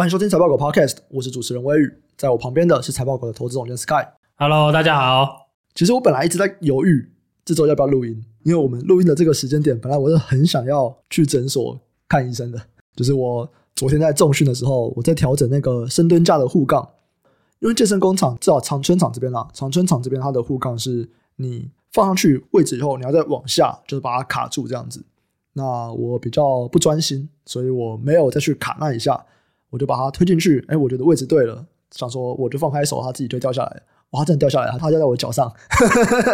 欢迎收听财报狗 Podcast，我是主持人威宇，在我旁边的是财报狗的投资总监 Sky。Hello，大家好。其实我本来一直在犹豫这周要不要录音，因为我们录音的这个时间点，本来我是很想要去诊所看医生的。就是我昨天在重训的时候，我在调整那个深蹲架的护杠，因为健身工厂至少长春厂这边啦，长春厂这边它的护杠是你放上去位置以后，你要再往下，就是把它卡住这样子。那我比较不专心，所以我没有再去卡那一下，我就把它推进去。哎，我觉得位置对了，想说我就放开手，它自己就掉下来。哇，它真的掉下来了，它掉在我脚上。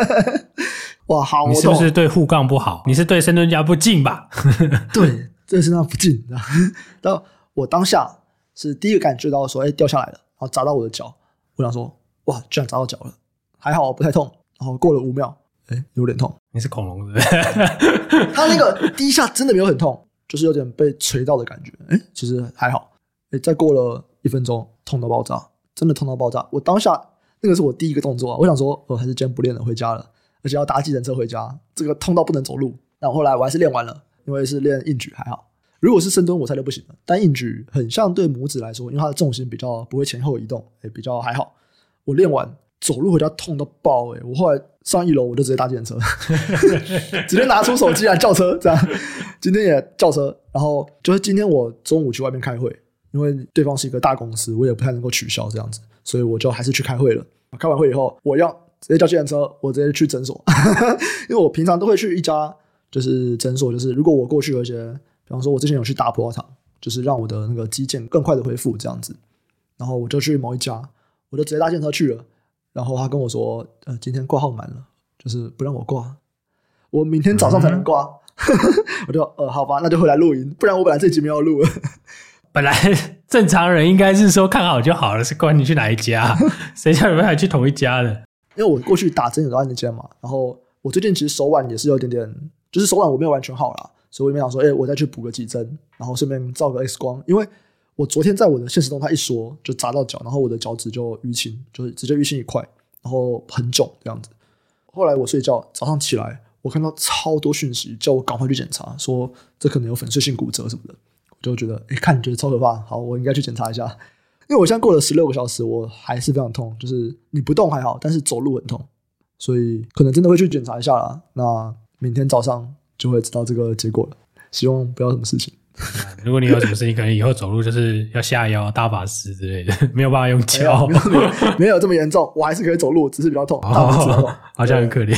哇，好！你是不是对护杠不好？你是对深蹲架不敬吧？对，这是那不敬。然后我当下是第一个感觉到说，哎，掉下来了，然后砸到我的脚。我想说，哇，居然砸到脚了，还好不太痛。然后过了五秒，哎，有点痛。你是恐龙是不是？他那个第一下真的没有很痛，就是有点被锤到的感觉。哎，其实还好。哎，再过了一分钟，痛到爆炸，真的痛到爆炸。我当下那个是我第一个动作啊，我想说，我、还是今天不练了，回家了，而且要搭计程车回家，这个痛到不能走路。那后来我还是练完了，因为是练硬举还好。如果是深蹲，我猜就不行了。但硬举很像对拇指来说，因为它的重心比较不会前后移动，也比较还好。我练完走路回家痛到爆，哎，我后来。上一楼我就直接搭计程车，直接拿出手机来叫车，这样。今天也叫车，然后就是今天我中午去外面开会，因为对方是一个大公司，我也不太能够取消这样子，所以我就还是去开会了。开完会以后，我要直接叫计程车，我直接去诊所，因为我平常都会去一家就是诊所，就是如果我过去有一些，比方说我之前有去打葡萄糖，就是让我的那个肌腱更快的恢复这样子，然后我就去某一家，我就直接搭计程车去了。然后他跟我说：“呃，今天挂号满了，就是不让我挂，我明天早上才能挂。嗯 ”我就呃，好吧，那就回来录音，不然我本来这集没有录了。本来正常人应该是说看好就好了，是管你去哪一家，谁叫你们还去同一家的？因为我过去打针有在那间嘛，然后我最近其实手腕也是有点点，就是手腕我没有完全好啦，所以我也没想说，哎，我再去补个几针，然后顺便照个 X 光，因为。我昨天在我的现实中，他一说，就砸到脚，然后我的脚趾就淤青，就是直接淤青一块，然后很肿这样子。后来我睡觉，早上起来，我看到超多讯息，叫我赶快去检查，说这可能有粉碎性骨折什么的。我就觉得，哎，看你觉得超可怕，好，我应该去检查一下。因为我现在过了十六个小时，我还是非常痛，就是你不动还好，但是走路很痛，所以可能真的会去检查一下啦。那明天早上就会知道这个结果了，希望不要什么事情。如果你有什么事情，可能以后走路就是要下腰、大法师之类的，没有办法用脚，没有，这么严重，我还是可以走路，只是比较痛，哦、好像很可怜。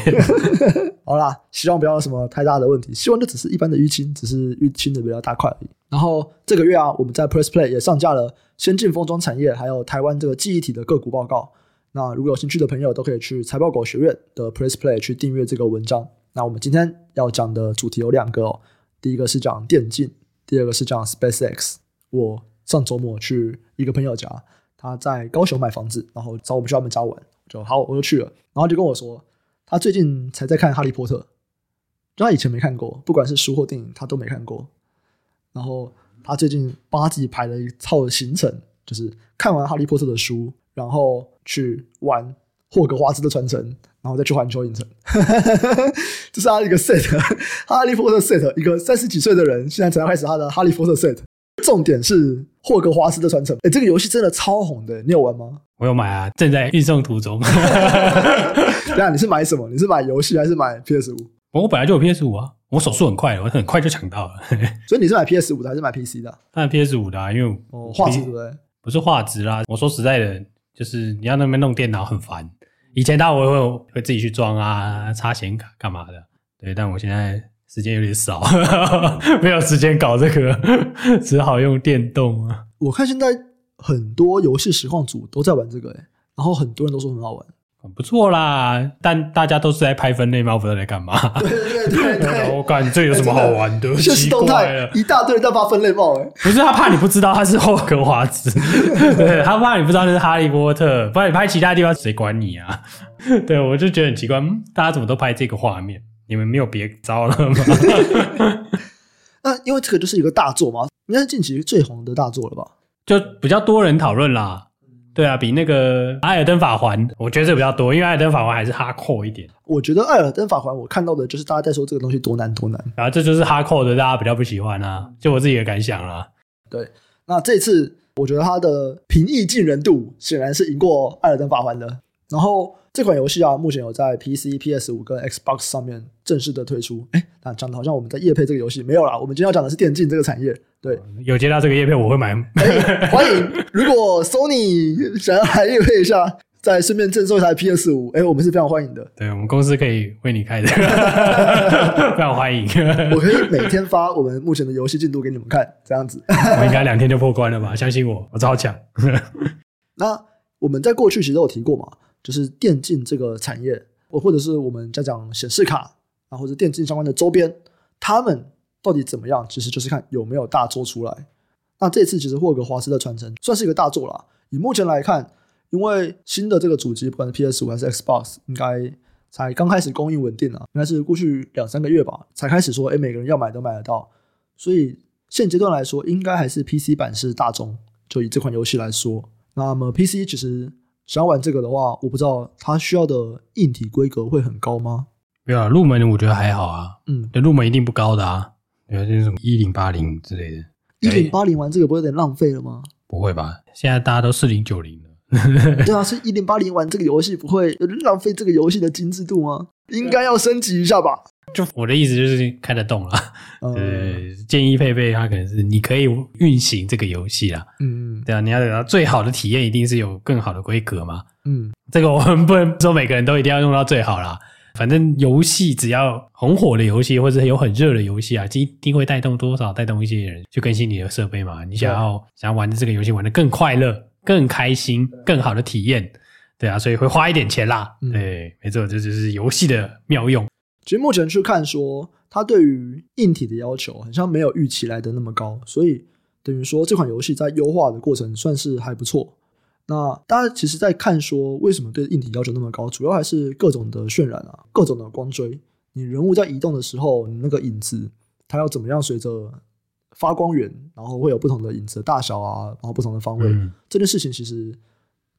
好啦，希望不要有什么太大的问题，希望这只是一般的淤青，只是淤青的比较大块而已。然后这个月啊，我们在 Press Play 也上架了先进封装产业还有台湾这个记忆体的个股报告。那如果有兴趣的朋友，都可以去财报狗学院的 Press Play 去订阅这个文章。那我们今天要讲的主题有两个哦，第一个是讲电竞。第二个是讲 SpaceX，我上周末去一个朋友家，他在高雄买房子，然后找我们去他们家玩，就好，我就去了，然后就跟我说，他最近才在看《哈利波特》，就他以前没看过，不管是书或电影，他都没看过。然后他最近帮他自己排了一套行程，就是看完《哈利波特》的书，然后去玩霍格华兹的传承。然后再去环球影城，这是他一个 set，哈利波特 set，一个三十几岁的人现在才要开始他的哈利波特 set。重点是霍格华兹的传承，哎，这个游戏真的超红的，你有玩吗？我有买啊，正在运送途中。对啊，你是买什么？你是买游戏还是买 PS 五？我本来就有 PS 五啊，我手速很快，我很快就抢到了。所以你是买 PS 五的还是买 PC 的？当然 PS 五的啊，因为哦，画质对不对？不是画质啦，我说实在的，就是你要那边弄电脑很烦。以前他我会会自己去装啊，插显卡干嘛的，对，但我现在时间有点少，没有时间搞这个，只好用电动啊。我看现在很多游戏实况组都在玩这个诶，然后很多人都说很好玩。很不错啦，但大家都是在拍分类猫，不知道在干嘛。对对 对对，我感觉这有什么好玩的？就是动态一大堆人在发分类帽，诶不是他怕你不知道他是霍格华兹，对他怕你不知道那是哈利波特，不然你拍其他地方谁管你啊？对，我就觉得很奇怪，大家怎么都拍这个画面？你们没有别招了吗？那因为这个就是一个大作嘛，应该是近期最红的大作了吧？就比较多人讨论啦。对啊，比那个《艾尔登法环》，我觉得这个比较多，因为《艾尔登法环》还是哈扣一点。我觉得《艾尔登法环》，我看到的就是大家在说这个东西多难多难，然后这就是哈扣的，大家比较不喜欢啊，就我自己的感想啦。对，那这次我觉得它的平易近人度显然是赢过《艾尔登法环》的。然后这款游戏啊，目前有在 PC、PS 五跟 Xbox 上面正式的推出。哎，那讲的好像我们在夜配这个游戏没有啦，我们今天要讲的是电竞这个产业。对，有接到这个叶配，我会买。欢迎，如果 Sony 想要来叶配一下，再顺便赠送一台 PS 五，哎，我们是非常欢迎的。对，我们公司可以为你开的，非常欢迎。我可以每天发我们目前的游戏进度给你们看，这样子。我应该两天就破关了吧？相信我，我超强。那我们在过去其实都有提过嘛。就是电竞这个产业，或或者是我们在讲显示卡啊，或者电竞相关的周边，他们到底怎么样？其实就是看有没有大作出来。那这次其实霍格华兹的传承算是一个大作啦。以目前来看，因为新的这个主机，不管是 PS 五还是 Xbox，应该才刚开始供应稳定啊，应该是过去两三个月吧，才开始说，哎，每个人要买都买得到。所以现阶段来说，应该还是 PC 版是大宗。就以这款游戏来说，那么 PC 其实。想玩这个的话，我不知道它需要的硬体规格会很高吗？没有啊，入门我觉得还好啊。嗯，入门一定不高的啊。有些什么一零八零之类的，一零八零玩这个不会有点浪费了吗？不会吧？现在大家都四零九零了。对啊，是一零八零玩这个游戏不会浪费这个游戏的精致度吗？应该要升级一下吧。就我的意思就是开得动了，呃、嗯，建议配备它可能是你可以运行这个游戏啦，嗯，对啊，你要得到最好的体验，一定是有更好的规格嘛，嗯，这个我们不能说每个人都一定要用到最好啦，反正游戏只要很火的游戏或者有很热的游戏啊，一定会带动多少带动一些人去更新你的设备嘛，你想要想要玩的这个游戏玩的更快乐、更开心、更好的体验，对啊，所以会花一点钱啦，嗯、对，没错，这就是游戏的妙用。其实目前去看说，它对于硬体的要求好像没有预期来的那么高，所以等于说这款游戏在优化的过程算是还不错。那大家其实，在看说为什么对硬体要求那么高，主要还是各种的渲染啊，各种的光追。你人物在移动的时候，你那个影子它要怎么样随着发光源，然后会有不同的影子的大小啊，然后不同的方位，嗯、这件事情其实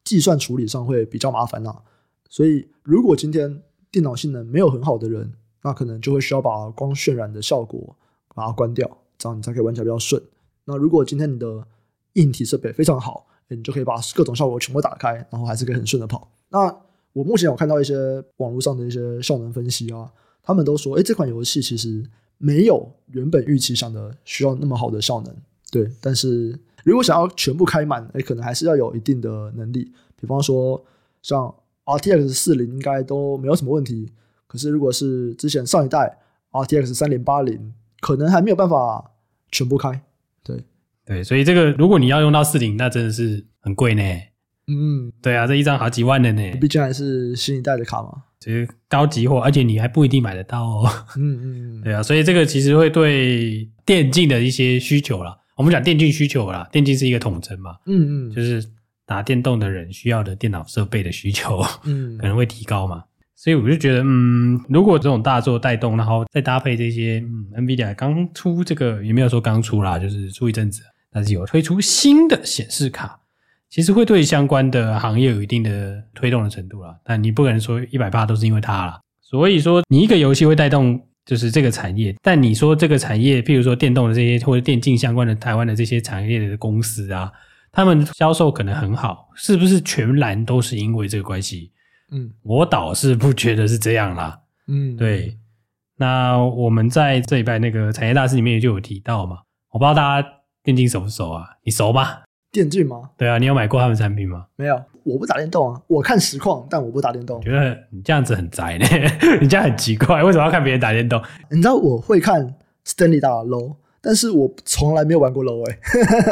计算处理上会比较麻烦呐、啊。所以如果今天电脑性能没有很好的人，那可能就会需要把光渲染的效果把它关掉，这样你才可以玩起来比较顺。那如果今天你的硬体设备非常好，你就可以把各种效果全部打开，然后还是可以很顺的跑。那我目前有看到一些网络上的一些效能分析啊，他们都说，哎，这款游戏其实没有原本预期想的需要那么好的效能。对，但是如果想要全部开满，哎，可能还是要有一定的能力。比方说，像 RTX 四零应该都没有什么问题。可是，如果是之前上一代 RTX 三零八零，可能还没有办法全部开。对对，所以这个如果你要用到四零，那真的是很贵呢。嗯，对啊，这一张好几万的呢。毕竟还是新一代的卡嘛，其实高级货，而且你还不一定买得到哦。嗯嗯，对啊，所以这个其实会对电竞的一些需求啦。我们讲电竞需求啦，电竞是一个统称嘛。嗯嗯，就是打电动的人需要的电脑设备的需求，嗯，可能会提高嘛。所以我就觉得，嗯，如果这种大作带动，然后再搭配这些，嗯，NVIDIA 刚出这个也没有说刚出啦，就是出一阵子，但是有推出新的显示卡，其实会对相关的行业有一定的推动的程度了。但你不可能说一百趴都是因为它了。所以说，你一个游戏会带动就是这个产业，但你说这个产业，譬如说电动的这些或者电竞相关的台湾的这些产业的公司啊，他们销售可能很好，是不是全然都是因为这个关系？嗯，我倒是不觉得是这样啦。嗯，对。那我们在这礼拜那个产业大师里面也就有提到嘛，我不知道大家电竞熟不熟啊？你熟吗？电竞吗？对啊，你有买过他们产品吗？没有，我不打电动啊。我看实况，但我不打电动。觉得你这样子很宅呢？你这样很奇怪，为什么要看别人打电动？你知道我会看 Stanley 打 LOL，但是我从来没有玩过 Low。哎。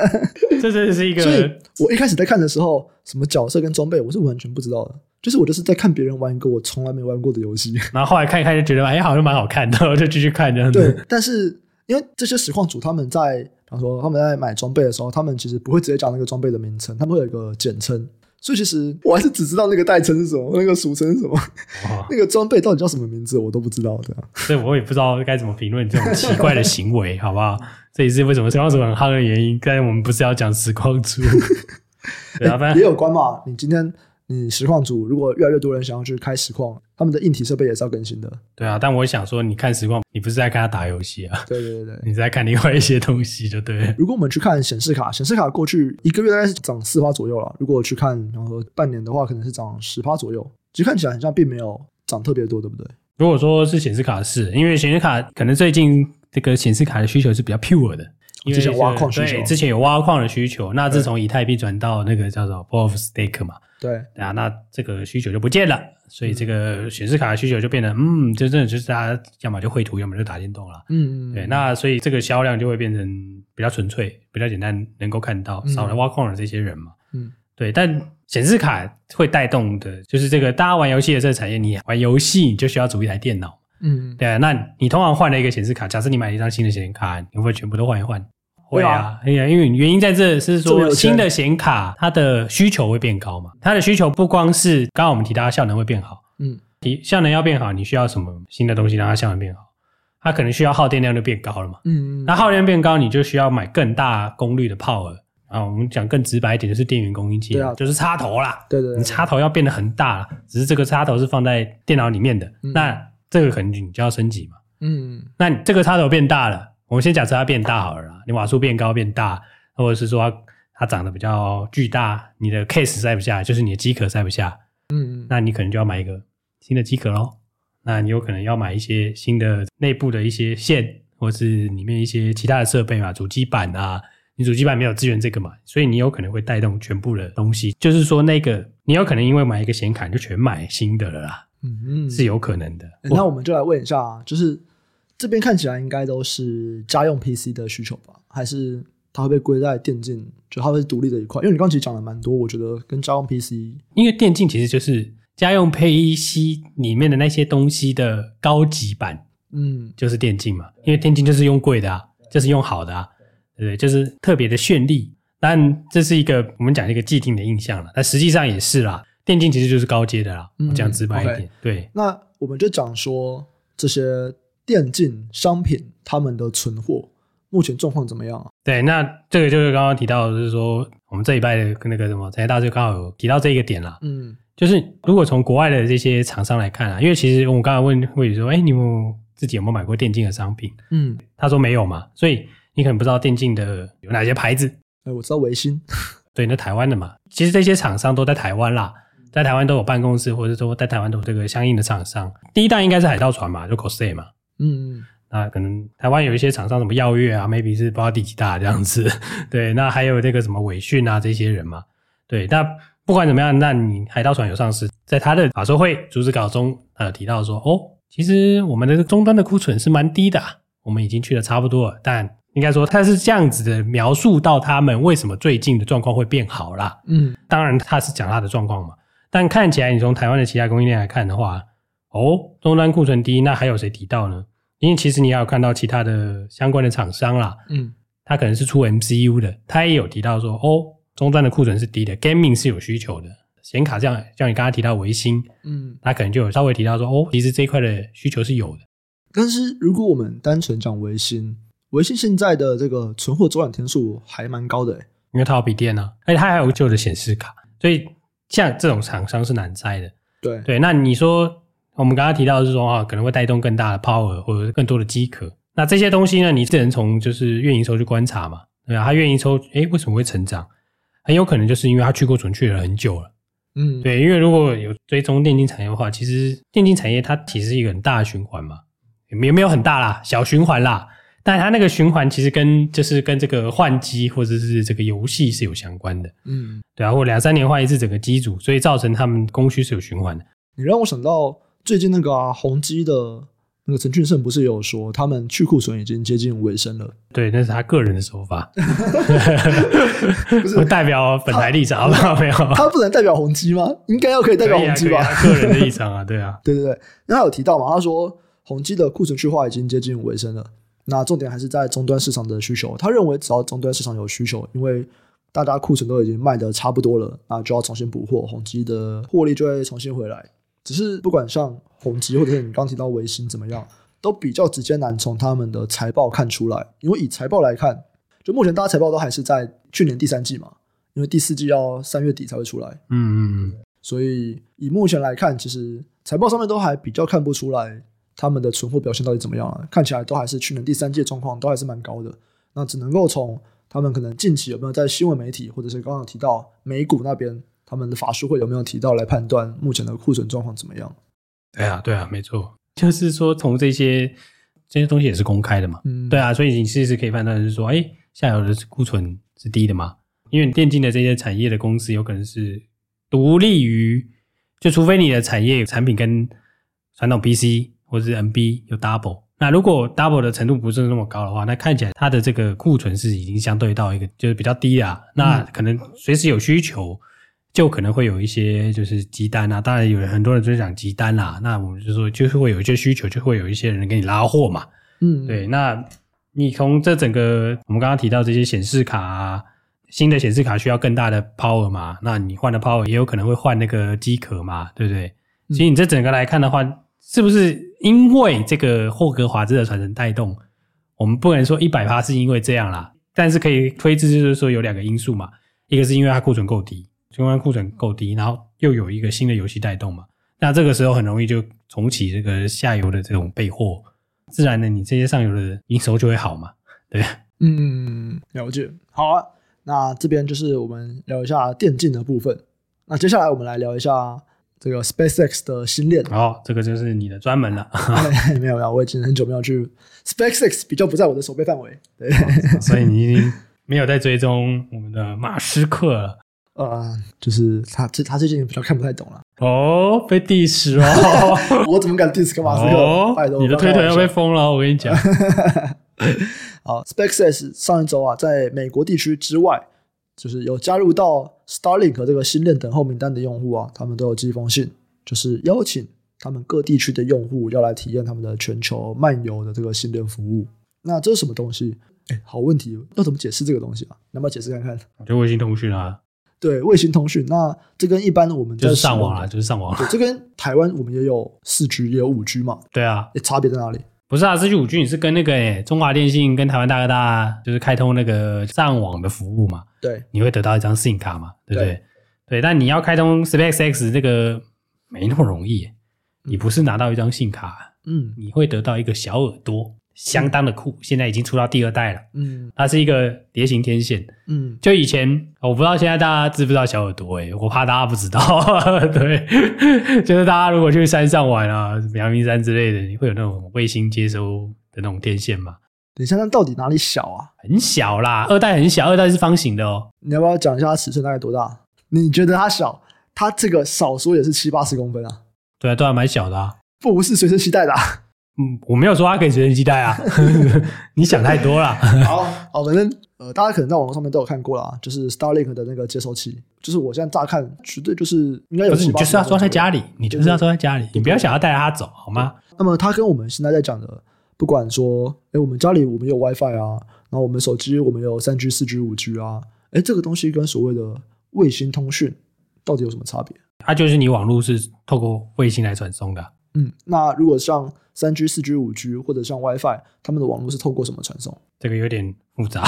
这真的是一个。所以我一开始在看的时候，什么角色跟装备，我是完全不知道的。就是我就是在看别人玩一个我从来没玩过的游戏，然后后来看一看就觉得哎，好像蛮好看的，我就继续看这样子。对，但是因为这些实况主他们在，比方说他们在买装备的时候，他们其实不会直接讲那个装备的名称，他们会有一个简称。所以其实我还是只知道那个代称是什么，那个俗称是什么，那个装备到底叫什么名字我都不知道的。所以我也不知道该怎么评论这种奇怪的行为，好不好？这也是为什么实况主很夯的原因。刚才我们不是要讲实况主，对啊，反正也有关嘛。你今天。你实况组如果越来越多人想要去开实况，他们的硬体设备也是要更新的。对啊，但我想说，你看实况，你不是在看他打游戏啊？对对对对，你在看另外一些东西，就对。如果我们去看显示卡，显示卡过去一个月大概是涨四趴左右了。如果去看，然后半年的话，可能是涨十趴左右。其实看起来好像并没有涨特别多，对不对？如果说是显示卡是，因为显示卡可能最近这个显示卡的需求是比较 pure 的。因为之前挖矿需求，对，之前有挖矿的需求，那自从以太币转到那个叫做 Proof of Stake 嘛，对，对啊，那这个需求就不见了，所以这个显示卡的需求就变得，嗯，真正就是大家要么就绘图，要么就打电动了，嗯嗯，对，那所以这个销量就会变成比较纯粹、比较简单，能够看到，少了挖矿的这些人嘛，嗯，对，但显示卡会带动的，就是这个大家玩游戏的这个产业，你玩游戏你就需要组一台电脑，嗯，对啊，那你通常换了一个显示卡，假设你买了一张新的显示卡，你会不会全部都换一换？会啊，哎呀，因为原因在这是说新的显卡它的需求会变高嘛，它的需求不光是刚刚我们提到的效能会变好，嗯，提效能要变好，你需要什么新的东西让它效能变好？它可能需要耗电量就变高了嘛，嗯，嗯。那耗电量变高，你就需要买更大功率的 power 啊，我们讲更直白一点就是电源供应器，对啊，就是插头啦，对对，你插头要变得很大，只是这个插头是放在电脑里面的，那这个可能你就要升级嘛，嗯，那你这个插头变大了。我们先假设它变大好了啦，你瓦数变高变大，或者是说它它长得比较巨大，你的 case 塞不下，就是你的机壳塞不下，嗯，那你可能就要买一个新的机壳咯。那你有可能要买一些新的内部的一些线，或是里面一些其他的设备嘛，主机板啊，你主机板没有支援这个嘛，所以你有可能会带动全部的东西，就是说那个你有可能因为买一个显卡就全买新的了啦，嗯嗯，是有可能的。欸，那我们就来问一下，就是。这边看起来应该都是家用 PC 的需求吧？还是它会被归在电竞？就它会是独立的一块？因为你刚刚其实讲了蛮多，我觉得跟家用 PC，因为电竞其实就是家用 PC 里面的那些东西的高级版，嗯，就是电竞嘛。因为电竞就是用贵的啊，就是用好的啊，对不对？就是特别的绚丽。但这是一个我们讲一个既定的印象了，但实际上也是啦。电竞其实就是高阶的啦，我讲直白一点。对，那我们就讲说这些。电竞商品他们的存货目前状况怎么样啊？对，那这个就是刚刚提到，就是说我们这一拜的跟那个什么产业大就刚好有提到这一个点啦。嗯，就是如果从国外的这些厂商来看啊，因为其实我刚才问魏宇说，哎，你们自己有没有买过电竞的商品？嗯，他说没有嘛，所以你可能不知道电竞的有哪些牌子。哎，我知道维新，对，那台湾的嘛，其实这些厂商都在台湾啦，在台湾都有办公室，或者说在台湾都有这个相应的厂商。第一代应该是海盗船嘛，就 Cosay 嘛。嗯，那可能台湾有一些厂商，什么耀月啊，maybe 是不知道第几大这样子。对，那还有这个什么伟讯啊，这些人嘛。对，那不管怎么样，那你海盗船有上市，在他的法说会主旨稿中，呃，提到说，哦，其实我们的终端的库存是蛮低的，我们已经去的差不多了。但应该说他是这样子的描述到他们为什么最近的状况会变好啦。嗯，当然他是讲他的状况嘛，但看起来你从台湾的其他供应链来看的话。哦，终端库存低，那还有谁提到呢？因为其实你也有看到其他的相关的厂商啦，嗯，他可能是出 MCU 的，他也有提到说，哦，终端的库存是低的，Gaming 是有需求的，显卡这样，像你刚刚提到维新，嗯，他可能就有稍微提到说，哦，其实这一块的需求是有的。但是如果我们单纯讲维新，维新现在的这个存货周转天数还蛮高的，诶，因为它有笔电啊，而且它还有旧的显示卡，所以像这种厂商是难摘的。对对，那你说。我们刚刚提到的是说啊，可能会带动更大的 power 或者更多的机壳。那这些东西呢，你只能从就是月营收去观察嘛，对吧？它月营收，诶，为什么会成长？很有可能就是因为他去库存去了很久了。嗯，对，因为如果有追踪电竞产业的话，其实电竞产业它其实是一个很大的循环嘛，也没有很大啦，小循环啦。但它那个循环其实跟就是跟这个换机或者是这个游戏是有相关的。嗯，对啊，或两三年换一次整个机组，所以造成他们供需是有循环的。你让我想到。最近那个啊，宏基的那个陈俊胜不是也有说，他们去库存已经接近尾声了？对，那是他个人的说法，不是代表本台立场，好不好？没有，他不能代表宏基吗？应该要可以代表宏基吧？啊、个人的立场啊，对啊，对对对。那他有提到嘛？他说宏基的库存去化已经接近尾声了。那重点还是在终端市场的需求。他认为只要终端市场有需求，因为大家库存都已经卖的差不多了，那就要重新补货，宏基的获利就会重新回来。只是不管像宏基或者是你刚提到维新怎么样，都比较直接难从他们的财报看出来。因为以财报来看，就目前大家财报都还是在去年第三季嘛，因为第四季要三月底才会出来。嗯嗯嗯。所以以目前来看，其实财报上面都还比较看不出来他们的存货表现到底怎么样了。看起来都还是去年第三季状况都还是蛮高的。那只能够从他们可能近期有没有在新闻媒体或者是刚刚提到美股那边他们的法术会有没有提到来判断目前的库存状况怎么样。对啊，对啊，没错，就是说从这些这些东西也是公开的嘛。嗯，对啊，所以你其实可以判断是说，哎，下游的库存是低的嘛？因为电竞的这些产业的公司有可能是独立于，就除非你的产业产品跟传统 PC 或者是 NB 有 double，那如果 double 的程度不是那么高的话，那看起来它的这个库存是已经相对到一个就是比较低啊。那可能随时有需求，就可能会有一些就是急单啊。当然有很多人就是讲急单啦、啊，那我们就说就是会有一些需求，就会有一些人给你拉货嘛。嗯，对。那你从这整个我们刚刚提到这些显示卡啊。新的显示卡需要更大的 power 嘛？那你换的 power 也有可能会换那个机壳嘛？对不对？所以你这整个来看的话，是不是因为这个霍格华兹的传承带动？我们不能说一百趴是因为这样啦，但是可以推知就是说有两个因素嘛。一个是因为它库存够低，因为库存够低，然后又有一个新的游戏带动嘛。那这个时候很容易就重启这个下游的这种备货，自然的你这些上游的营收就会好嘛？对，嗯，了解，好啊。那这边就是我们聊一下电竞的部分。那接下来我们来聊一下这个 SpaceX 的新链。哦，这个就是你的专门了。没有没有，我已经很久没有去 SpaceX，比较不在我的手背范围。对，哦，所以你已经没有在追踪我们的马斯克了。呃，就是他这他最近比较看不太懂了。哦，被 diss 哦！我怎么敢 diss 个马斯克？哦，你的推特要被封了，我跟你讲。好，SpaceX 上一周啊，在美国地区之外，就是有加入到 Starlink 这个新链等候名单的用户啊，他们都有寄一封信，就是邀请他们各地区的用户要来体验他们的全球漫游的这个新链服务。那这是什么东西？哎，好问题，要怎么解释这个东西啊？能不能解释看看？就卫星通讯啊，对，卫星通讯。那这跟一般的我们就是上网啊，就是上网。对，这跟台湾我们也有四 G 也有五 G 嘛？对啊，差别在哪里？不是啊，四 G 五 G 你是跟那个诶、欸、中华电信跟台湾大哥大就是开通那个上网的服务嘛？对，你会得到一张 SIM 卡嘛？对不对？对，对，但你要开通 SpaceX 这个没那么容易，你不是拿到一张 SIM 卡，嗯，你会得到一个小耳朵。相当的酷，现在已经出到第二代了。嗯，它是一个蝶形天线。嗯，就以前我不知道现在大家知不知道小耳朵？诶，我怕大家不知道。对，就是大家如果去山上玩啊，阳明山之类的，你会有那种卫星接收的那种天线嘛？等一下，那到底哪里小啊？很小啦，二代很小，二代是方形的哦。你要不要讲一下它尺寸大概多大？你觉得它小？它这个少说也是七八十公分啊。对啊，都还蛮小的啊。不是随身携带的啊。嗯，我没有说它可以随身携带啊，你想太多了。好，好，反正呃，大家可能在网络上面都有看过啦，就是 Starlink 的那个接收器，就是我现在乍看绝对就是应该有。不是，你就是要装在家里，你就是要装在家里，你不要想要带着它走，好吗？那么它跟我们现在在讲的，不管说，哎，我们家里我们有 WiFi 啊，然后我们手机我们有三 G、四 G、五 G 啊，哎，这个东西跟所谓的卫星通讯到底有什么差别？它就是你网络是透过卫星来传送的。嗯，那如果像三 G、四 G、五 G 或者像 WiFi，他们的网络是透过什么传送？这个有点复杂。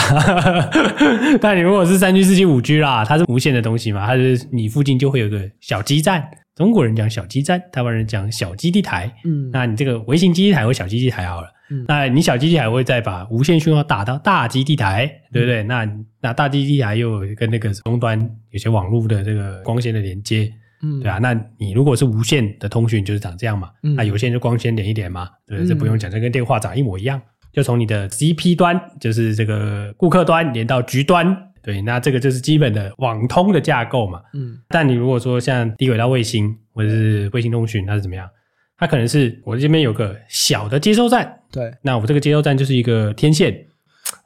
但你如果是三 G、四 G、五 G 啦，它是无线的东西嘛，它是你附近就会有个小基站。中国人讲小基站，台湾人讲小基地台。嗯，那你这个微型基地台或小基地台好了。嗯，那你小基地台会再把无线讯号打到大基地台，对不对？嗯、那那大基地台又跟那个终端有些网络的这个光纤的连接。嗯，对啊，那你如果是无线的通讯，就是长这样嘛。嗯，那有线就光纤连一点嘛。对，嗯、这不用讲，这跟电话长一模一样。就从你的 CP 端，就是这个顾客端连到局端，对，那这个就是基本的网通的架构嘛。嗯，但你如果说像低轨道卫星或者是卫星通讯，它是怎么样？它可能是我这边有个小的接收站，对，那我这个接收站就是一个天线。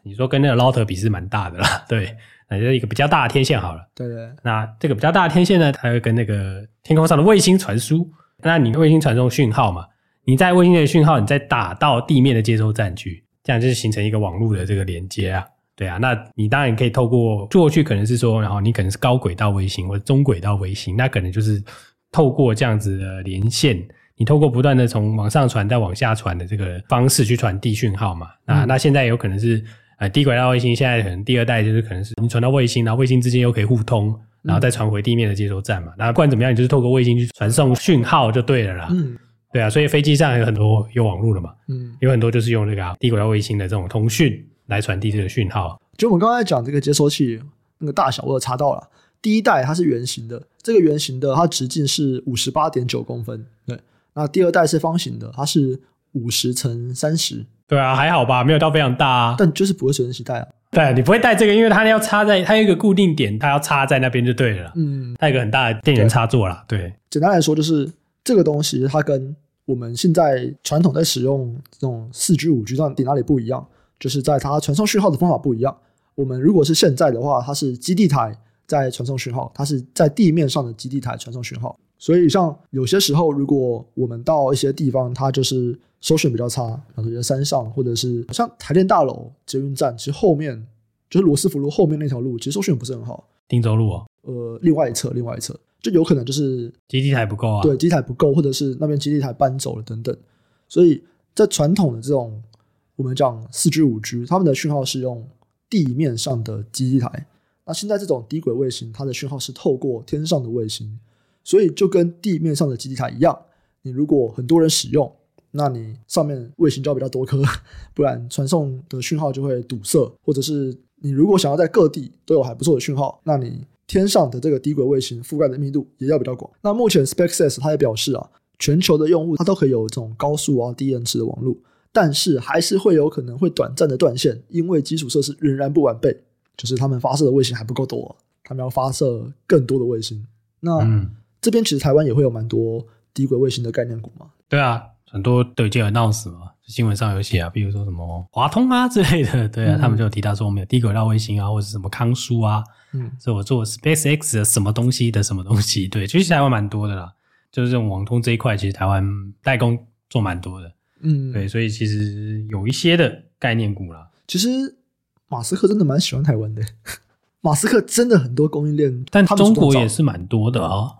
你说跟那个 router 比是蛮大的啦，对。那就是一个比较大的天线好了。对对。那这个比较大的天线呢，它会跟那个天空上的卫星传输。那你卫星传送讯号嘛，你在卫星的讯号，你再打到地面的接收站去，这样就是形成一个网络的这个连接啊。对啊，那你当然可以透过过去可能是说，然后你可能是高轨道卫星或者中轨道卫星，那可能就是透过这样子的连线，你透过不断的从往上传到往下传的这个方式去传递讯号嘛。那、嗯、那现在有可能是。低轨道卫星现在可能第二代就是可能是你传到卫星，然后卫星之间又可以互通，然后再传回地面的接收站嘛。那不管怎么样，你就是透过卫星去传送讯号就对了啦。嗯，对啊，所以飞机上有很多有网络的嘛，嗯，有很多就是用那个、啊、低轨道卫星的这种通讯来传递这个讯号。就我们刚才讲这个接收器那个大小，我有查到了。第一代它是圆形的，这个圆形的它直径是五十八点九公分。对，那第二代是方形的，它是五十乘三十。对啊，还好吧，没有到非常大啊。但就是不会随身携带啊。对，你不会带这个，因为它要插在它有一个固定点，它要插在那边就对了。嗯，它有一个很大的电源插座啦。对，对，简单来说就是这个东西它跟我们现在传统在使用这种四 G、五 G 到底哪里不一样，就是在它传送讯号的方法不一样。我们如果是现在的话，它是基地台。在传送讯号，它是在地面上的基地台传送讯号，所以像有些时候，如果我们到一些地方，它就是收讯比较差，比如说山上，或者是像台电大楼、捷运站，其实后面就是罗斯福路后面那条路，其实收讯不是很好。汀州路哦，呃，另外一侧，另外一侧就有可能就是基地台不够啊，对，基地台不够，或者是那边基地台搬走了等等，所以在传统的这种我们讲四 G、五 G，他们的讯号是用地面上的基地台。那现在这种低轨卫星，它的讯号是透过天上的卫星，所以就跟地面上的基地台一样。你如果很多人使用，那你上面卫星就要比较多颗，不然传送的讯号就会堵塞。或者是你如果想要在各地都有还不错的讯号，那你天上的这个低轨卫星覆盖的密度也要比较广。那目前 SpaceX 它也表示啊，全球的用户它都可以有这种高速啊、低延迟的网络，但是还是会有可能会短暂的断线，因为基础设施仍然不完备。就是他们发射的卫星还不够多，他们要发射更多的卫星。那、嗯、这边其实台湾也会有蛮多低轨卫星的概念股嘛？对啊，很多都已经有 announce 嘛，新闻上有写啊，比如说什么华通啊之类的，对啊，嗯、他们就有提到说我们有低轨道卫星啊，或者什么康舒啊，嗯，所以我做 SpaceX 的什么东西的什么东西，对，其实台湾蛮多的啦，就是这种网通这一块，其实台湾代工做蛮多的，嗯，对，所以其实有一些的概念股啦，其实。马斯克真的蛮喜欢台湾的，马斯克真的很多供应链，但中国也是蛮多的哦。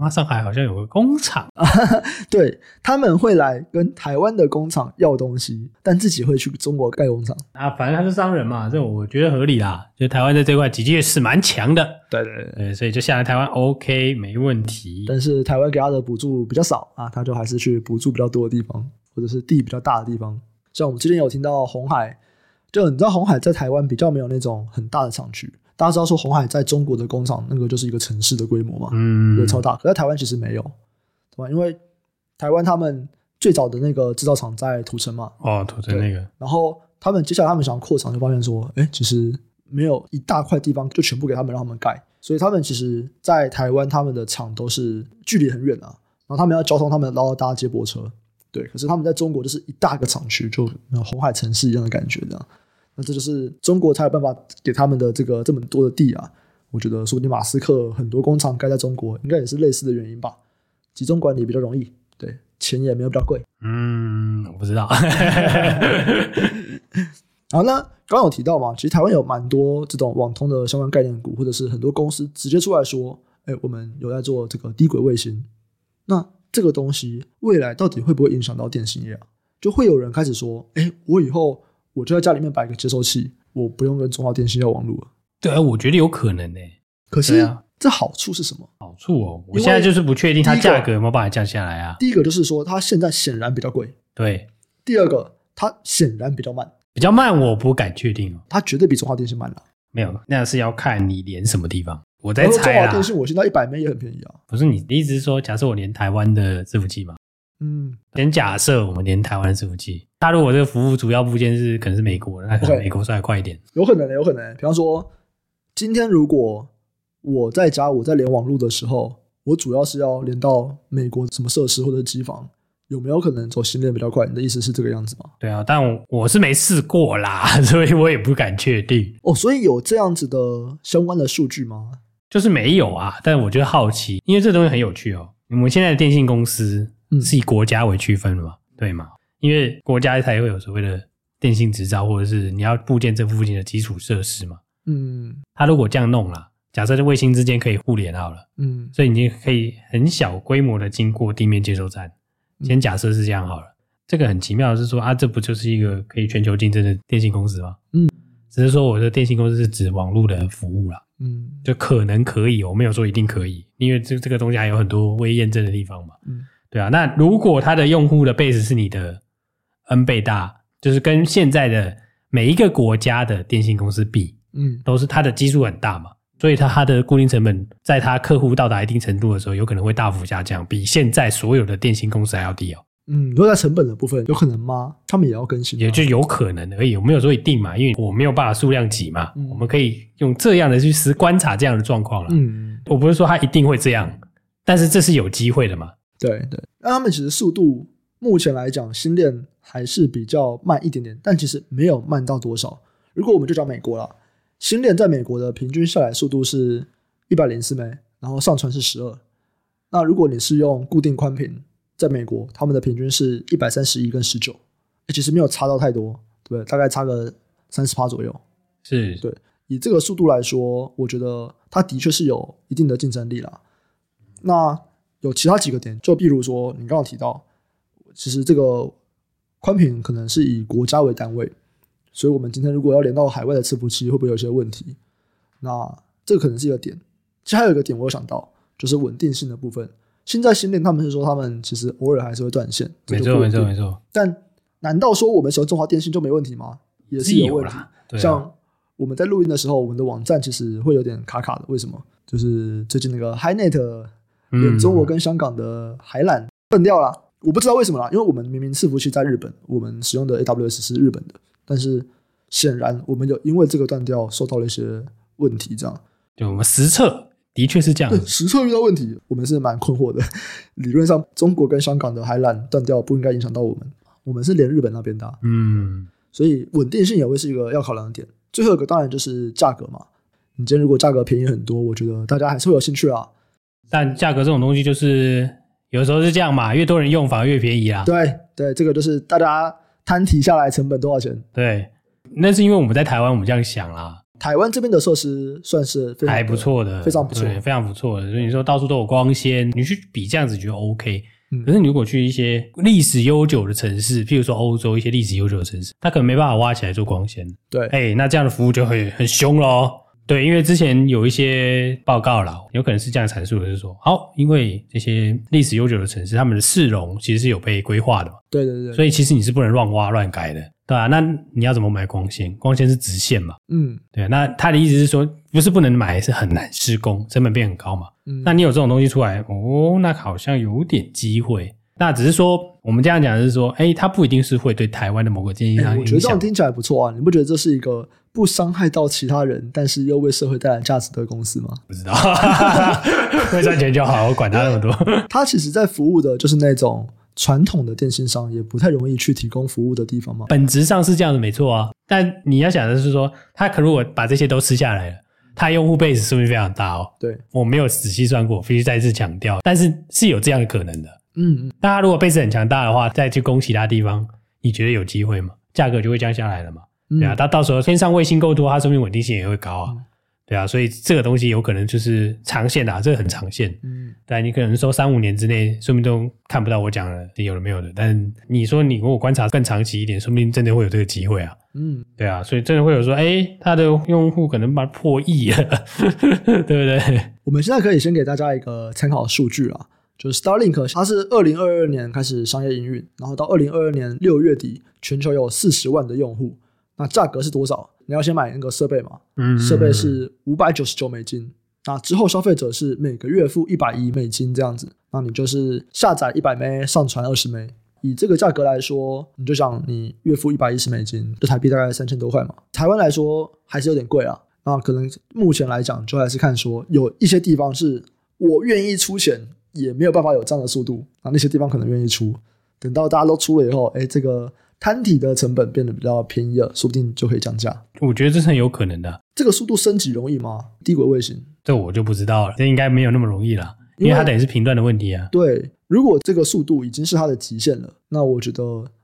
那上海好像有个工厂，对，他们会来跟台湾的工厂要东西，但自己会去中国盖工厂啊。反正他是商人嘛，这我觉得合理啦。就台湾在这块的确是蛮强的，对对对，对，所以就下来台湾 OK 没问题。但是台湾给他的补助比较少啊，他就还是去补助比较多的地方，或者是地比较大的地方。像我们之前有听到红海。就你知道，红海在台湾比较没有那种很大的厂区。大家知道说，红海在中国的工厂那个就是一个城市的规模嘛，嗯，对，超大。可在台湾其实没有，对吧？因为台湾他们最早的那个制造厂在土城嘛，哦，土城那个。然后他们接下来他们想要扩厂，就发现说，哎，其实没有一大块地方就全部给他们让他们盖，所以他们其实，在台湾他们的厂都是距离很远啊，然后他们要交通，他们然后搭接驳车。对，可是他们在中国就是一大个厂区，就红海城市一样的感觉，这样。那这就是中国才有办法给他们的这个这么多的地啊。我觉得说不定马斯克很多工厂盖在中国，应该也是类似的原因吧。集中管理比较容易，对，钱也没有比较贵。嗯，我不知道。好，那刚刚有提到嘛，其实台湾有蛮多这种网通的相关概念股，或者是很多公司直接出来说，哎，我们有在做这个低轨卫星。那这个东西未来到底会不会影响到电信业啊？就会有人开始说：“哎，我以后我就在家里面摆个接收器，我不用跟中华电信要网络了。”对啊，我觉得有可能呢。可是啊这好处是什么？好处哦，我现在就是不确定它价格有没有办法降下来啊。第一个就是说，它现在显然比较贵。对。第二个，它显然比较慢。比较慢，我不敢确定哦。它绝对比中华电信慢了。没有，那是要看你连什么地方。我在猜啊，中华电信我现在一百枚也很便宜啊。不是你的意思是说，假设我连台湾的伺服器嘛？嗯，先假设我们连台湾的伺服器，它如果这个服务主要部件是可能是美国的，那可能美国稍微快一点。有可能的，有可能。比方说，今天如果我在家我在连网络的时候，我主要是要连到美国什么设施或者机房。有没有可能走新链比较快？你的意思是这个样子吗？对啊，但我，我是没试过啦，所以我也不敢确定。哦，所以有这样子的相关的数据吗？就是没有啊，但我觉得好奇，因为这东西很有趣哦。我们现在的电信公司是以国家为区分的嘛？嗯、对吗？因为国家才会有所谓的电信执照，或者是你要部件这附近的基础设施嘛。嗯，他如果这样弄了，假设这卫星之间可以互联好了，嗯，所以你就可以很小规模的经过地面接收站。先假设是这样好了，这个很奇妙的是说啊，这不就是一个可以全球竞争的电信公司吗？嗯，只是说我的电信公司是指网络的服务啦，嗯，就可能可以，我没有说一定可以，因为这这个东西还有很多未验证的地方嘛。嗯，对啊。那如果它的用户的 base 是你的 N 倍大，就是跟现在的每一个国家的电信公司比，嗯，都是它的基数很大嘛，所以它它的固定成本在它客户到达一定程度的时候，有可能会大幅下降，比现在所有的电信公司还要低哦。嗯，如果在成本的部分有可能吗？他们也要更新，也就有可能而已，我没有说一定嘛，因为我没有办法数量级嘛，嗯、我们可以用这样的去实观察这样的状况了。嗯，我不是说它一定会这样，但是这是有机会的嘛。对对，那他们其实速度目前来讲，新链还是比较慢一点点，但其实没有慢到多少。如果我们就讲美国啦，新链在美国的平均下载速度是一百零四枚然后上传是十二。那如果你是用固定宽频，在美国，他们的平均是一百三十一跟十九，其实没有差到太多，对不对？大概差个三十趴左右。是对，以这个速度来说，我觉得它的确是有一定的竞争力啦。那有其他几个点，就比如说你刚刚提到，其实这个宽频可能是以国家为单位，所以我们今天如果要连到海外的伺服器，会不会有些问题？那这个可能是一个点。其实还有一个点，我有想到，就是稳定性的部分。现在新链他们是说，他们其实偶尔还是会断线，没错没错没错。但难道说我们使用中华电信就没问题吗？也是有问题。对啊、像我们在录音的时候，我们的网站其实会有点卡卡的。为什么？就是最近那个 HiNet 连中国跟香港的海缆断掉了，嗯，我不知道为什么啦。因为我们明明伺服器在日本，我们使用的 AWS 是日本的，但是显然我们有因为这个断掉受到了一些问题，这样。对，我们实测。的确是这样，对，实测遇到问题，我们是蛮困惑的。理论上，中国跟香港的海缆断掉不应该影响到我们，我们是连日本那边的，嗯，所以稳定性也会是一个要考量的点。最后一个当然就是价格嘛，你今天如果价格便宜很多，我觉得大家还是会有兴趣啊。但价格这种东西就是有时候是这样嘛，越多人用反而越便宜啦。对对，这个就是大家摊提下来成本多少钱？对，那是因为我们在台湾，我们这样想啦。台湾这边的设施算是还不错的，非常不错，非常不错的。所以你说到处都有光纤，你去比这样子觉得 OK。嗯，可是你如果去一些历史悠久的城市，譬如说欧洲一些历史悠久的城市，它可能没办法挖起来做光纤。对，哎、欸，那这样的服务就会很凶咯。对，因为之前有一些报告啦，有可能是这样阐述的，是说，好，因为这些历史悠久的城市，他们的市容其实是有被规划的嘛。对对对。所以其实你是不能乱挖乱改的。对啊，那你要怎么买光纤？光纤是直线嘛？嗯，对啊。那他的意思是说，不是不能买，是很难施工，成本变很高嘛。嗯，那你有这种东西出来，哦，那好像有点机会。那只是说，我们这样讲的是说，哎，它不一定是会对台湾的某个经济上影响。我觉得这样听起来不错啊，你不觉得这是一个不伤害到其他人，但是又为社会带来价值的公司吗？不知道，会赚钱就好，我管他那么多。他其实在服务的就是那种。传统的电信商也不太容易去提供服务的地方嘛？本质上是这样的，没错啊。但你要想的是说，他可如果把这些都吃下来了，他用户 base 是不是非常大哦？对，我没有仔细算过，必须再次强调。但是是有这样的可能的。嗯嗯。大家如果 base 很强大的话，再去攻其他地方，你觉得有机会吗？价格就会降下来了嘛？对啊，他到时候天上卫星够多，它说明稳定性也会高啊。嗯对啊，所以这个东西有可能就是长线的，啊，这个很长线。嗯，对，你可能说三五年之内，说不定都看不到我讲的有了没有的。但你说你如果观察更长期一点，说不定真的会有这个机会啊。嗯，对啊，所以真的会有说，哎，他的用户可能把它破亿了，对不对？我们现在可以先给大家一个参考数据啊，就是 Starlink 它是二零二二年开始商业营运，然后到二零二二年六月底，全球有四十万的用户。那价格是多少？你要先买那个设备嘛？嗯，设备是五百九十九美金。那之后消费者是每个月付一百一美金这样子。那你就是下载一百枚上传二十枚。以这个价格来说，你就想你月付一百一十美金，这台币大概三千多块嘛。台湾来说还是有点贵啊。那可能目前来讲，就还是看说有一些地方是我愿意出钱，也没有办法有这样的速度。那那些地方可能愿意出。等到大家都出了以后，哎，这个。摊体的成本变得比较便宜了，说不定就可以降价。我觉得这是很有可能的。这个速度升级容易吗？低轨卫星，这我就不知道了。这应该没有那么容易了，因为它等于是频段的问题啊。对，如果这个速度已经是它的极限了，那我觉得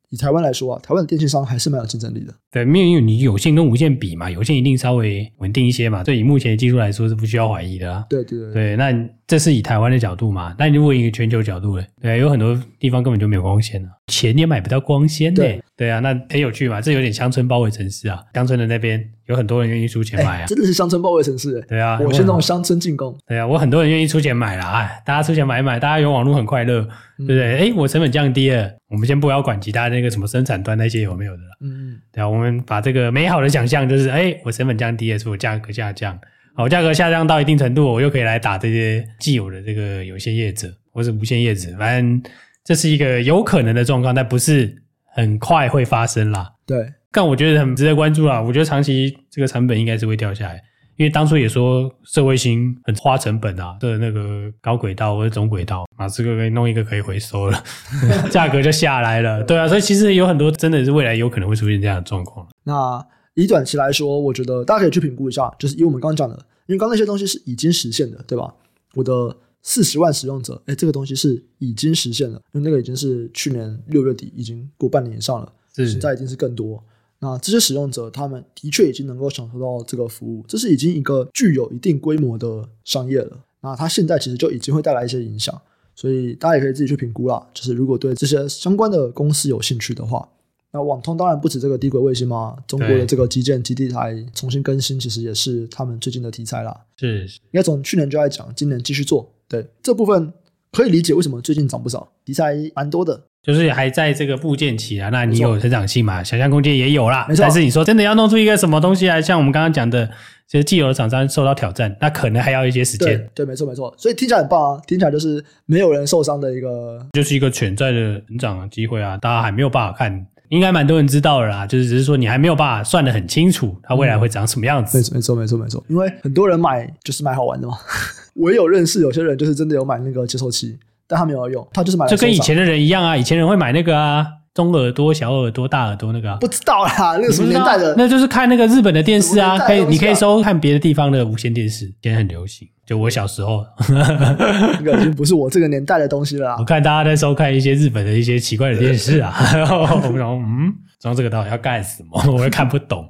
以台湾来说啊，台湾的电信商还是蛮有竞争力的。对，因为你有线跟无线比嘛，有线一定稍微稳定一些嘛。对，以目前的技术来说是不需要怀疑的啊。对对对，对。那这是以台湾的角度嘛？但如果以全球角度嘞？对，有很多地方根本就没有光纤了，钱也买不到光纤呢。对，对啊，那很有趣嘛，这有点乡村包围城市啊。乡村的那边有很多人愿意出钱买啊，欸、真的是乡村包围城市。对啊，我是那种乡村进攻。对啊，我很多人愿意出钱买啦。哎，大家出钱买一买，大家有网络很快乐，对不对？哎、我成本降低了，我们先不要管其他那个什么生产端那些有没有的了。嗯，对啊，我们把这个美好的想象就是，哎、欸，我成本降低了，所以我价格下降。好，价格下降到一定程度，我又可以来打这些既有的这个有线业者或是无线业者，反正这是一个有可能的状况，但不是很快会发生啦。对，但我觉得很值得关注啦。我觉得长期这个成本应该是会掉下来，因为当初也说社卫星很花成本啊，的那个高轨道或者中轨道，马斯克可以弄一个可以回收了，价格就下来了。对啊，所以其实有很多真的是未来有可能会出现这样的状况。那。以短期来说，我觉得大家可以去评估一下，就是以我们刚刚讲的，因为刚刚那些东西是已经实现的，对吧？我的四十万使用者，哎，这个东西是已经实现了，因为那个已经是去年六月底，已经过半年以上了，现在已经是更多。那这些使用者，他们的确已经能够享受到这个服务，这是已经一个具有一定规模的商业了。那它现在其实就已经会带来一些影响，所以大家也可以自己去评估啦。就是如果对这些相关的公司有兴趣的话。那网通当然不止这个低轨卫星嘛，中国的这个基建基地台重新更新，其实也是他们最近的题材啦。是，应该从去年就在讲，今年继续做。对，这部分可以理解为什么最近涨不少，题材蛮多的。就是还在这个部件期啊，那你有成长性嘛？想象空间也有啦。没错。但是你说真的要弄出一个什么东西来，像我们刚刚讲的，其实既有的厂商受到挑战，那可能还要一些时间。对，对，没错，没错。所以听起来很棒啊，听起来就是没有人受伤的一个，就是一个潜在的成长的机会啊，大家还没有办法看。应该蛮多人知道了啦，就是只是说你还没有办法算得很清楚，它未来会长什么样子。没错，没错，没错，没错。因为很多人买就是买好玩的嘛。我也有认识有些人就是真的有买那个接收器，但他没有用，他就是买。就跟以前的人一样啊，以前人会买那个啊。中耳朵、小耳朵、大耳朵那个、啊、不知道啦，那个什么年代的？那就是看那个日本的电视啊，可以，你可以收看别的地方的无线电视，现在很流行。就我小时候，那个已经不是我这个年代的东西了。我看大家在收看一些日本的一些奇怪的电视啊，然后我们说，嗯，装这个到底要干什么？我也看不懂。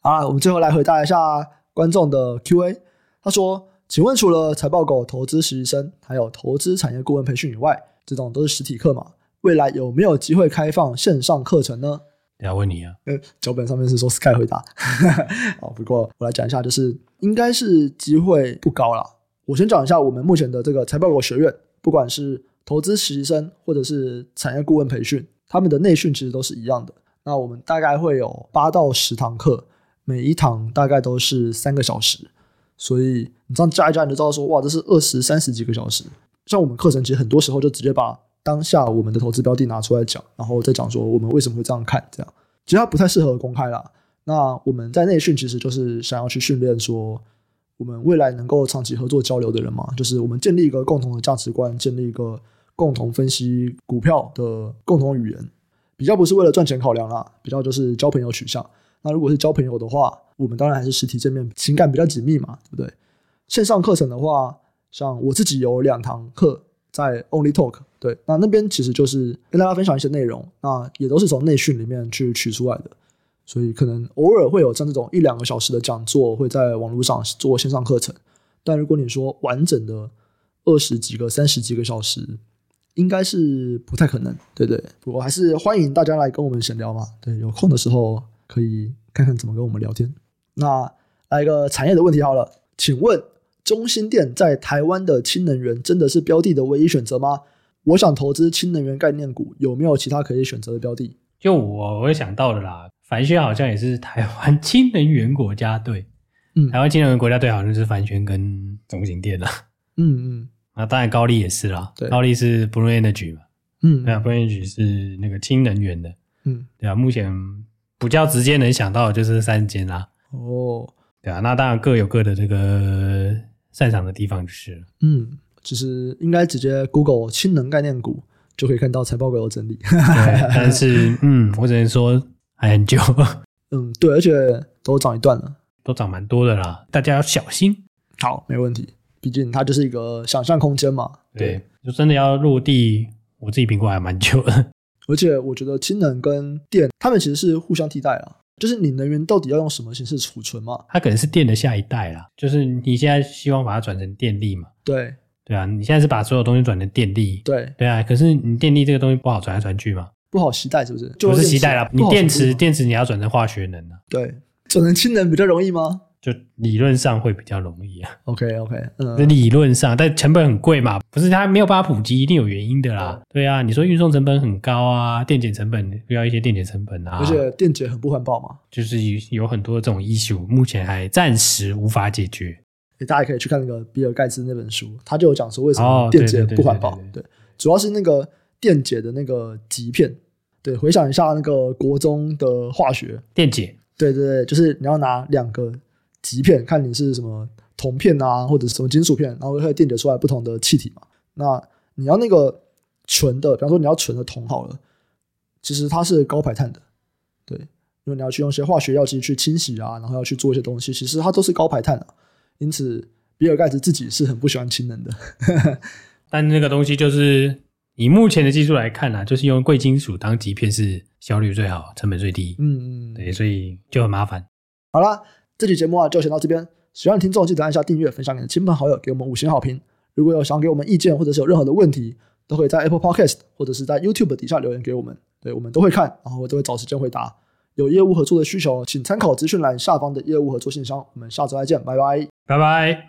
好，我们最后来回答一下观众的 Q&A。他说：“请问除了财报狗投资实习生，还有投资产业顾问培训以外，这种都是实体课吗？”未来有没有机会开放线上课程呢？要问你啊，呃，脚本上面是说 Sky 回答。哦，不过我来讲一下，就是应该是机会不高啦。我先讲一下我们目前的这个财报狗学院，不管是投资实习生或者是产业顾问培训，他们的内训其实都是一样的。那我们大概会有八到十堂课，每一堂大概都是三个小时，所以你这样加一加，你就知道说，哇，这是二十三十几个小时。像我们课程其实很多时候就直接把当下我们的投资标的拿出来讲，然后再讲说我们为什么会这样看，这样其实它不太适合公开啦。那我们在内训其实就是想要去训练说，我们未来能够长期合作交流的人嘛，就是我们建立一个共同的价值观，建立一个共同分析股票的共同语言，比较不是为了赚钱考量啦，比较就是交朋友取向。那如果是交朋友的话，我们当然还是实体见面，情感比较紧密嘛，对不对？线上课程的话，像我自己有两堂课在 Only Talk。对，那那边其实就是跟大家分享一些内容，那也都是从内训里面去取出来的，所以可能偶尔会有像这种一两个小时的讲座会在网络上做线上课程，但如果你说完整的二十几个、三十几个小时，应该是不太可能，对对。不过还是欢迎大家来跟我们闲聊嘛，对，有空的时候可以看看怎么跟我们聊天。那来一个产业的问题好了，请问中兴电在台湾的氢能源真的是标的的唯一选择吗？我想投资氢能源概念股，有没有其他可以选择的标的？就我我会想到的啦，帆宣好像也是台湾氢能源国家队。嗯，台湾氢能源国家队好像是帆宣跟中兴电啦。嗯嗯，啊，当然高丽也是啦。对，高丽是 Blue Energy 嘛。嗯，对啊，Blue Energy 是那个氢能源的。嗯，对啊，目前比较直接能想到的就是三间啦。哦，对啊，那当然各有各的这个擅长的地方就是了。嗯。其实应该直接 Google 氢能概念股就可以看到财报表的整理。对，但是 嗯，我只能说还很久。嗯，对，而且都涨一段了，都涨蛮多的啦，大家要小心。好，没问题，毕竟它就是一个想象空间嘛。对，对就真的要落地，我自己评估还蛮久的。而且我觉得氢能跟电，它们其实是互相替代啊。就是你能源到底要用什么形式储存嘛？它可能是电的下一代啦，就是你现在希望把它转成电力嘛？对。对啊，你现在是把所有东西转成电力，对对啊，可是你电力这个东西不好传来传去嘛，不好携带是不是？不是携带啦，你电池电池你要转成化学能啊，对转成氢能比较容易吗？就理论上会比较容易啊。OK OK，嗯，理论上，但成本很贵嘛，不是它没有办法普及，一定有原因的啦。对啊，你说运送成本很高啊，电解成本需要一些电解成本啊，而且电解很不环保嘛，就是有很多这种 issue，目前还暂时无法解决。大家可以去看那个比尔盖茨那本书，他就有讲说为什么电解不环保。对，主要是那个电解的那个极片。对，回想一下那个国中的化学，电解。对对对，就是你要拿两个极片，看你是什么铜片啊，或者是什么金属片，然后会电解出来不同的气体嘛。那你要那个纯的，比方说你要纯的铜好了，其实它是高排碳的。对，因为你要去用一些化学药剂去清洗啊，然后要去做一些东西，其实它都是高排碳的。因此，比尔盖茨自己是很不喜欢氢能的。但那个东西就是以目前的技术来看啊，就是用贵金属当极片是效率最好、成本最低。嗯嗯，对，所以就很麻烦。好啦，这期节目啊就先到这边。喜欢的听众记得按下订阅，分享给亲朋好友，给我们五星好评。如果有想给我们意见或者是有任何的问题，都可以在 Apple Podcast 或者是在 YouTube 底下留言给我们，对，我们都会看，然后都会找时间回答。有业务合作的需求，请参考资讯栏下方的业务合作信箱。我们下周再见，拜拜，拜拜。